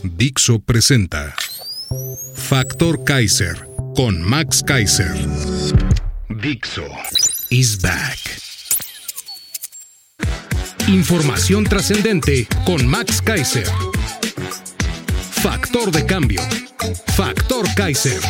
Dixo presenta Factor Kaiser con Max Kaiser. Dixo is back. Información trascendente con Max Kaiser. Factor de cambio. Factor Kaiser.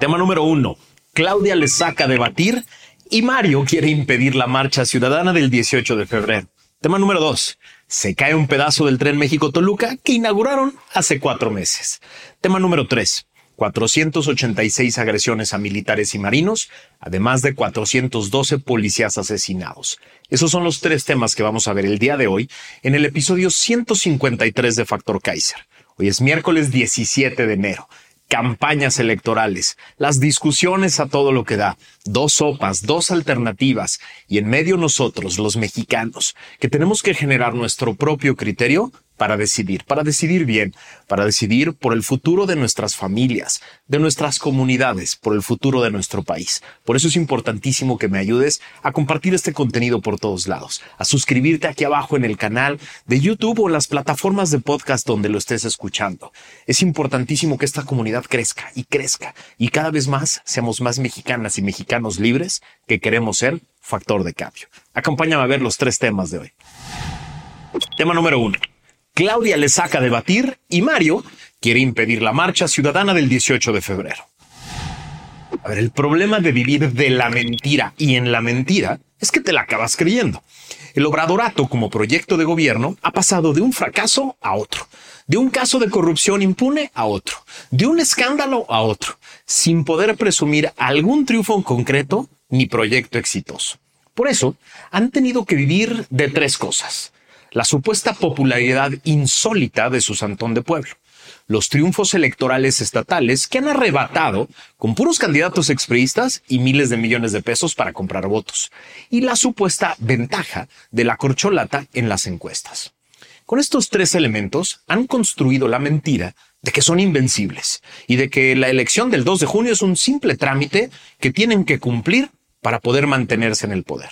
Tema número uno. Claudia le saca a debatir y Mario quiere impedir la marcha ciudadana del 18 de febrero. Tema número dos. Se cae un pedazo del tren México-Toluca que inauguraron hace cuatro meses. Tema número tres. 486 agresiones a militares y marinos, además de 412 policías asesinados. Esos son los tres temas que vamos a ver el día de hoy en el episodio 153 de Factor Kaiser. Hoy es miércoles 17 de enero campañas electorales, las discusiones a todo lo que da, dos sopas, dos alternativas y en medio nosotros, los mexicanos, que tenemos que generar nuestro propio criterio para decidir, para decidir bien, para decidir por el futuro de nuestras familias, de nuestras comunidades, por el futuro de nuestro país. Por eso es importantísimo que me ayudes a compartir este contenido por todos lados, a suscribirte aquí abajo en el canal de YouTube o las plataformas de podcast donde lo estés escuchando. Es importantísimo que esta comunidad crezca y crezca y cada vez más seamos más mexicanas y mexicanos libres que queremos ser factor de cambio. Acompáñame a ver los tres temas de hoy. Tema número uno Claudia le saca a debatir y Mario quiere impedir la marcha ciudadana del 18 de febrero. A ver, el problema de vivir de la mentira y en la mentira es que te la acabas creyendo. El obradorato como proyecto de gobierno ha pasado de un fracaso a otro, de un caso de corrupción impune a otro, de un escándalo a otro, sin poder presumir algún triunfo en concreto ni proyecto exitoso. Por eso, han tenido que vivir de tres cosas la supuesta popularidad insólita de su Santón de Pueblo, los triunfos electorales estatales que han arrebatado con puros candidatos expriistas y miles de millones de pesos para comprar votos, y la supuesta ventaja de la corcholata en las encuestas. Con estos tres elementos han construido la mentira de que son invencibles y de que la elección del 2 de junio es un simple trámite que tienen que cumplir para poder mantenerse en el poder.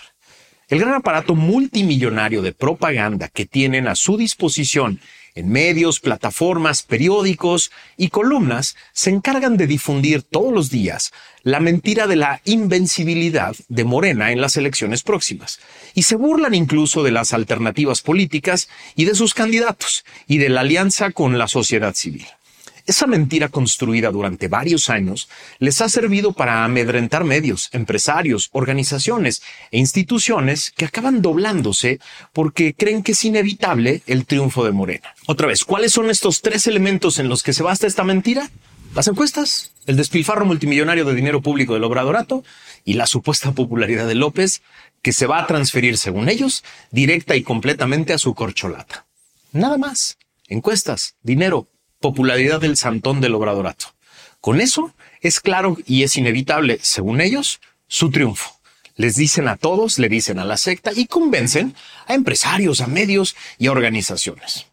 El gran aparato multimillonario de propaganda que tienen a su disposición en medios, plataformas, periódicos y columnas se encargan de difundir todos los días la mentira de la invencibilidad de Morena en las elecciones próximas. Y se burlan incluso de las alternativas políticas y de sus candidatos y de la alianza con la sociedad civil. Esa mentira construida durante varios años les ha servido para amedrentar medios, empresarios, organizaciones e instituciones que acaban doblándose porque creen que es inevitable el triunfo de Morena. Otra vez, ¿cuáles son estos tres elementos en los que se basa esta mentira? Las encuestas, el despilfarro multimillonario de dinero público del Obradorato y la supuesta popularidad de López que se va a transferir, según ellos, directa y completamente a su corcholata. Nada más. Encuestas, dinero, popularidad del Santón del Obradorato. Con eso es claro y es inevitable, según ellos, su triunfo. Les dicen a todos, le dicen a la secta y convencen a empresarios, a medios y a organizaciones.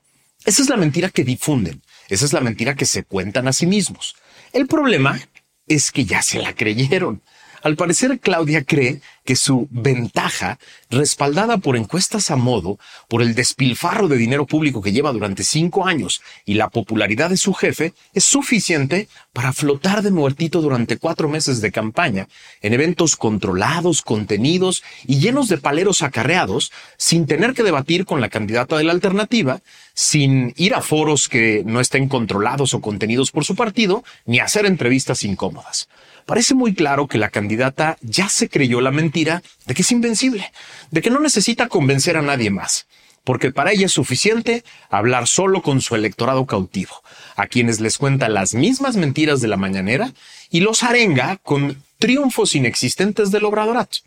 Esa es la mentira que difunden, esa es la mentira que se cuentan a sí mismos. El problema es que ya se la creyeron. Al parecer, Claudia cree que su ventaja, respaldada por encuestas a modo, por el despilfarro de dinero público que lleva durante cinco años y la popularidad de su jefe, es suficiente para flotar de muertito durante cuatro meses de campaña en eventos controlados, contenidos y llenos de paleros acarreados, sin tener que debatir con la candidata de la alternativa, sin ir a foros que no estén controlados o contenidos por su partido, ni hacer entrevistas incómodas. Parece muy claro que la candidata ya se creyó la de que es invencible, de que no necesita convencer a nadie más, porque para ella es suficiente hablar solo con su electorado cautivo, a quienes les cuenta las mismas mentiras de la mañanera y los arenga con triunfos inexistentes del obradorato.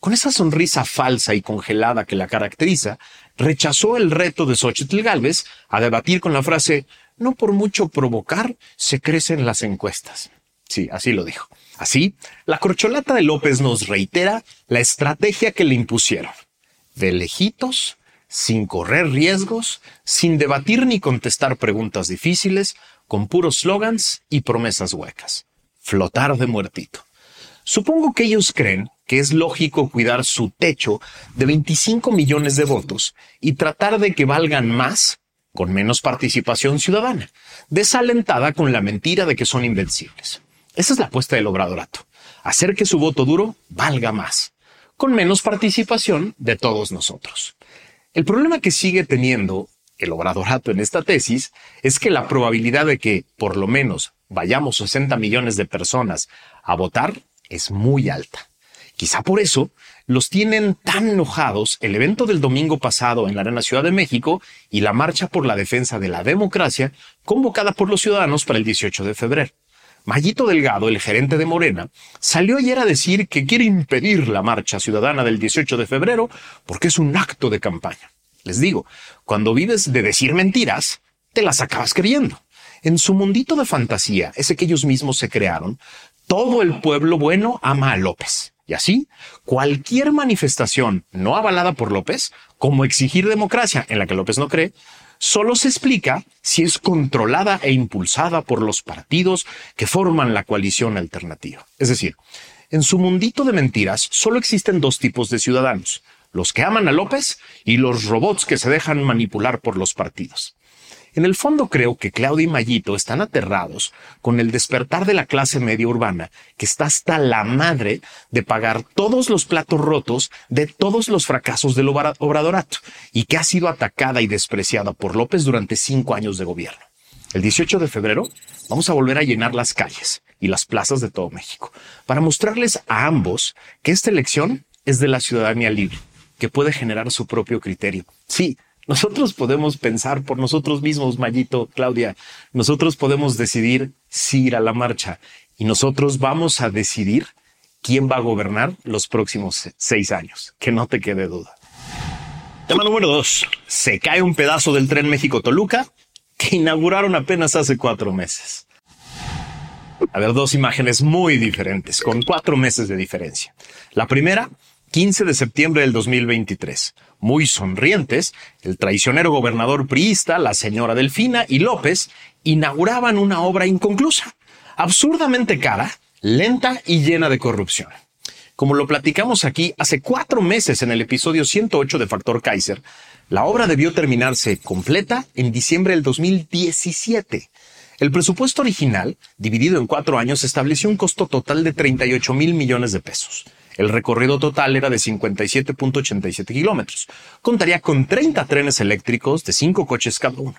con esa sonrisa falsa y congelada que la caracteriza, rechazó el reto de Xochitl Galvez a debatir con la frase no por mucho provocar se crecen las encuestas. Sí, así lo dijo. Así, la corcholata de López nos reitera la estrategia que le impusieron. De lejitos, sin correr riesgos, sin debatir ni contestar preguntas difíciles, con puros slogans y promesas huecas. Flotar de muertito. Supongo que ellos creen que es lógico cuidar su techo de 25 millones de votos y tratar de que valgan más con menos participación ciudadana, desalentada con la mentira de que son invencibles. Esa es la apuesta del obradorato, hacer que su voto duro valga más, con menos participación de todos nosotros. El problema que sigue teniendo el obradorato en esta tesis es que la probabilidad de que por lo menos vayamos 60 millones de personas a votar es muy alta. Quizá por eso los tienen tan enojados el evento del domingo pasado en la Arena Ciudad de México y la marcha por la defensa de la democracia convocada por los ciudadanos para el 18 de febrero. Mayito Delgado, el gerente de Morena, salió ayer a decir que quiere impedir la marcha ciudadana del 18 de febrero porque es un acto de campaña. Les digo, cuando vives de decir mentiras, te las acabas creyendo. En su mundito de fantasía, ese que ellos mismos se crearon, todo el pueblo bueno ama a López. Y así, cualquier manifestación no avalada por López, como exigir democracia en la que López no cree, solo se explica si es controlada e impulsada por los partidos que forman la coalición alternativa. Es decir, en su mundito de mentiras solo existen dos tipos de ciudadanos, los que aman a López y los robots que se dejan manipular por los partidos. En el fondo creo que Claudia y Mayito están aterrados con el despertar de la clase media urbana, que está hasta la madre de pagar todos los platos rotos de todos los fracasos del obradorato y que ha sido atacada y despreciada por López durante cinco años de gobierno. El 18 de febrero vamos a volver a llenar las calles y las plazas de todo México para mostrarles a ambos que esta elección es de la ciudadanía libre, que puede generar su propio criterio. Sí, nosotros podemos pensar por nosotros mismos, Mayito, Claudia. Nosotros podemos decidir si ir a la marcha y nosotros vamos a decidir quién va a gobernar los próximos seis años. Que no te quede duda. Tema número dos. Se cae un pedazo del tren México-Toluca que inauguraron apenas hace cuatro meses. A ver, dos imágenes muy diferentes, con cuatro meses de diferencia. La primera 15 de septiembre del 2023. Muy sonrientes, el traicionero gobernador priista, la señora Delfina y López inauguraban una obra inconclusa, absurdamente cara, lenta y llena de corrupción. Como lo platicamos aquí hace cuatro meses en el episodio 108 de Factor Kaiser, la obra debió terminarse completa en diciembre del 2017. El presupuesto original, dividido en cuatro años, estableció un costo total de 38 mil millones de pesos. El recorrido total era de 57.87 kilómetros. Contaría con 30 trenes eléctricos de 5 coches cada uno.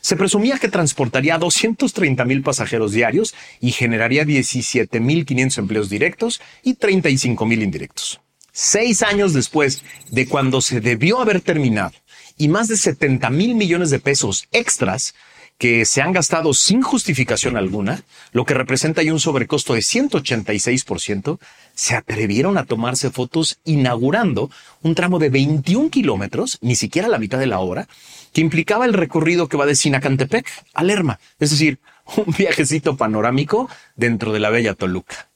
Se presumía que transportaría a 230 mil pasajeros diarios y generaría 17.500 empleos directos y 35 mil indirectos. Seis años después de cuando se debió haber terminado y más de 70 mil millones de pesos extras que se han gastado sin justificación alguna, lo que representa un sobrecosto de 186%, se atrevieron a tomarse fotos inaugurando un tramo de 21 kilómetros, ni siquiera la mitad de la hora, que implicaba el recorrido que va de Sinacantepec a Lerma, es decir, un viajecito panorámico dentro de la bella Toluca.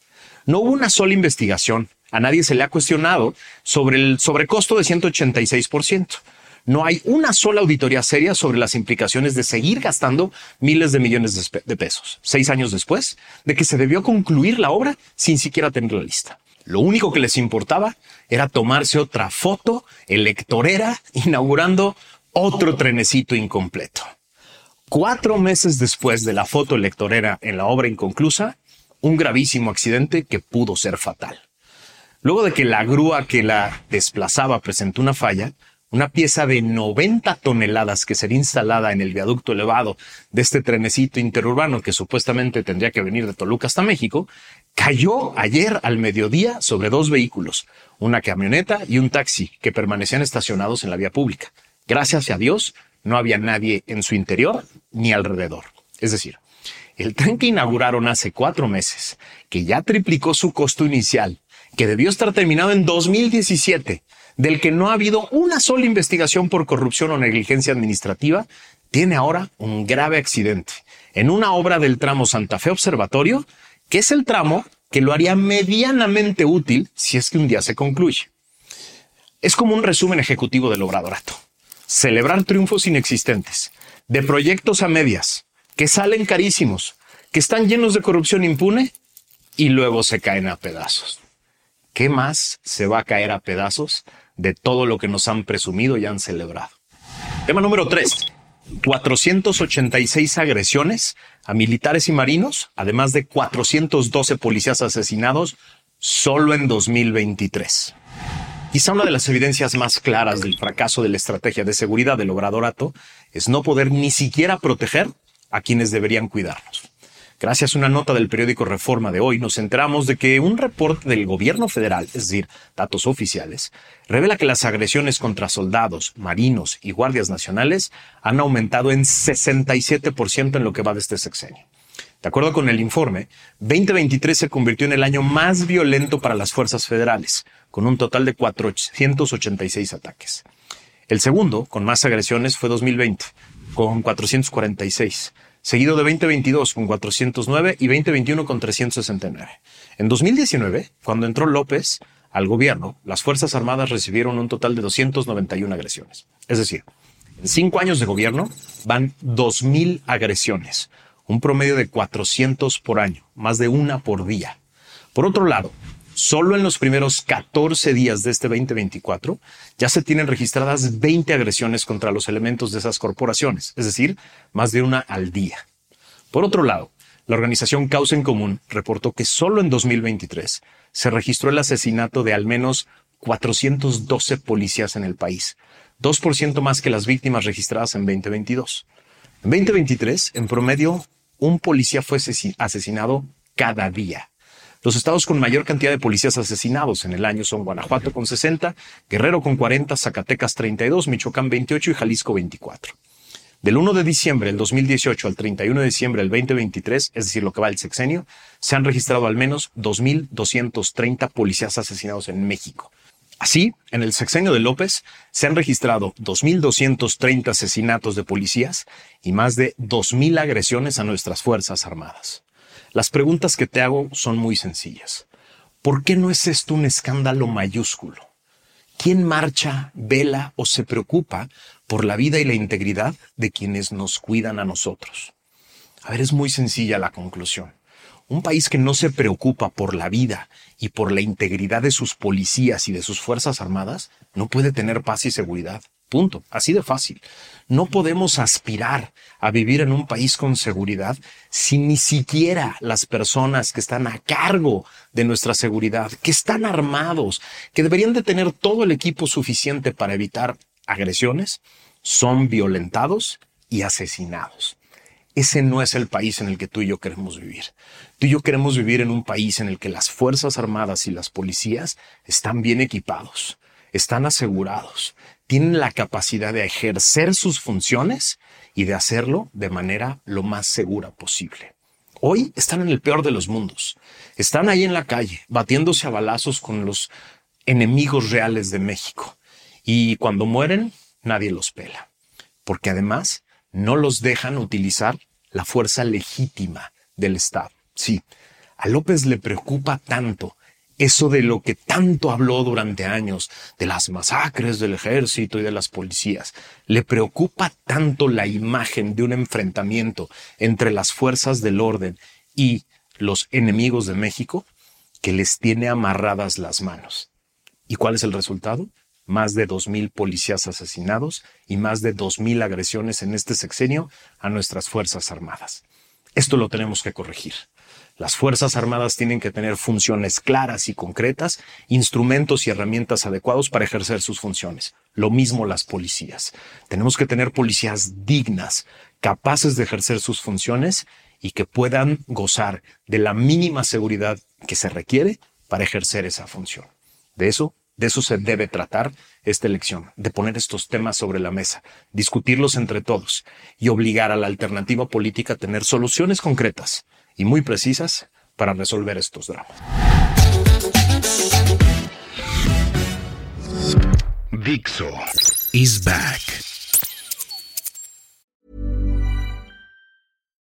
No hubo una sola investigación, a nadie se le ha cuestionado sobre el sobrecosto de 186%. No hay una sola auditoría seria sobre las implicaciones de seguir gastando miles de millones de, pesos, seis años después de que se debió concluir la obra sin siquiera tener la lista. Lo único que les importaba era tomarse otra foto electorera inaugurando otro trenecito incompleto. Cuatro meses después de la foto electorera en la obra inconclusa, un gravísimo accidente que pudo ser fatal. Luego de que la grúa que la desplazaba presentó una falla, una pieza de 90 toneladas que sería instalada en el viaducto elevado de este trenecito interurbano que supuestamente tendría que venir de Toluca hasta México, cayó ayer al mediodía sobre dos vehículos, una camioneta y un taxi que permanecían estacionados en la vía pública. Gracias a Dios, no había nadie en su interior ni alrededor. Es decir, el tren que inauguraron hace cuatro meses, que ya triplicó su costo inicial que debió estar terminado en 2017, del que no ha habido una sola investigación por corrupción o negligencia administrativa, tiene ahora un grave accidente en una obra del tramo Santa Fe Observatorio, que es el tramo que lo haría medianamente útil si es que un día se concluye. Es como un resumen ejecutivo del obradorato. Celebrar triunfos inexistentes, de proyectos a medias, que salen carísimos, que están llenos de corrupción impune y luego se caen a pedazos. ¿Qué más se va a caer a pedazos de todo lo que nos han presumido y han celebrado? Tema número 3. 486 agresiones a militares y marinos, además de 412 policías asesinados solo en 2023. Quizá una de las evidencias más claras del fracaso de la estrategia de seguridad del obradorato es no poder ni siquiera proteger a quienes deberían cuidarnos. Gracias a una nota del periódico Reforma de hoy, nos enteramos de que un reporte del gobierno federal, es decir, datos oficiales, revela que las agresiones contra soldados, marinos y guardias nacionales han aumentado en 67% en lo que va de este sexenio. De acuerdo con el informe, 2023 se convirtió en el año más violento para las fuerzas federales, con un total de 486 ataques. El segundo, con más agresiones, fue 2020, con 446 seguido de 2022 con 409 y 2021 con 369. En 2019, cuando entró López al gobierno, las Fuerzas Armadas recibieron un total de 291 agresiones. Es decir, en cinco años de gobierno van 2.000 agresiones, un promedio de 400 por año, más de una por día. Por otro lado, Solo en los primeros 14 días de este 2024 ya se tienen registradas 20 agresiones contra los elementos de esas corporaciones, es decir, más de una al día. Por otro lado, la organización Causa en Común reportó que solo en 2023 se registró el asesinato de al menos 412 policías en el país, 2% más que las víctimas registradas en 2022. En 2023, en promedio, un policía fue asesinado cada día. Los estados con mayor cantidad de policías asesinados en el año son Guanajuato con 60, Guerrero con 40, Zacatecas 32, Michoacán 28 y Jalisco 24. Del 1 de diciembre del 2018 al 31 de diciembre del 2023, es decir, lo que va el sexenio, se han registrado al menos 2.230 policías asesinados en México. Así, en el sexenio de López se han registrado 2.230 asesinatos de policías y más de 2.000 agresiones a nuestras Fuerzas Armadas. Las preguntas que te hago son muy sencillas. ¿Por qué no es esto un escándalo mayúsculo? ¿Quién marcha, vela o se preocupa por la vida y la integridad de quienes nos cuidan a nosotros? A ver, es muy sencilla la conclusión. Un país que no se preocupa por la vida y por la integridad de sus policías y de sus fuerzas armadas no puede tener paz y seguridad. Punto. Así de fácil. No podemos aspirar a vivir en un país con seguridad si ni siquiera las personas que están a cargo de nuestra seguridad, que están armados, que deberían de tener todo el equipo suficiente para evitar agresiones, son violentados y asesinados. Ese no es el país en el que tú y yo queremos vivir. Tú y yo queremos vivir en un país en el que las Fuerzas Armadas y las policías están bien equipados, están asegurados, tienen la capacidad de ejercer sus funciones y de hacerlo de manera lo más segura posible. Hoy están en el peor de los mundos. Están ahí en la calle, batiéndose a balazos con los enemigos reales de México. Y cuando mueren, nadie los pela. Porque además no los dejan utilizar la fuerza legítima del Estado. Sí, a López le preocupa tanto eso de lo que tanto habló durante años, de las masacres del ejército y de las policías, le preocupa tanto la imagen de un enfrentamiento entre las fuerzas del orden y los enemigos de México, que les tiene amarradas las manos. ¿Y cuál es el resultado? Más de dos mil policías asesinados y más de dos mil agresiones en este sexenio a nuestras Fuerzas Armadas. Esto lo tenemos que corregir. Las Fuerzas Armadas tienen que tener funciones claras y concretas, instrumentos y herramientas adecuados para ejercer sus funciones. Lo mismo las policías. Tenemos que tener policías dignas, capaces de ejercer sus funciones y que puedan gozar de la mínima seguridad que se requiere para ejercer esa función. De eso, de eso se debe tratar esta elección, de poner estos temas sobre la mesa, discutirlos entre todos y obligar a la alternativa política a tener soluciones concretas y muy precisas para resolver estos dramas. Dixo is back.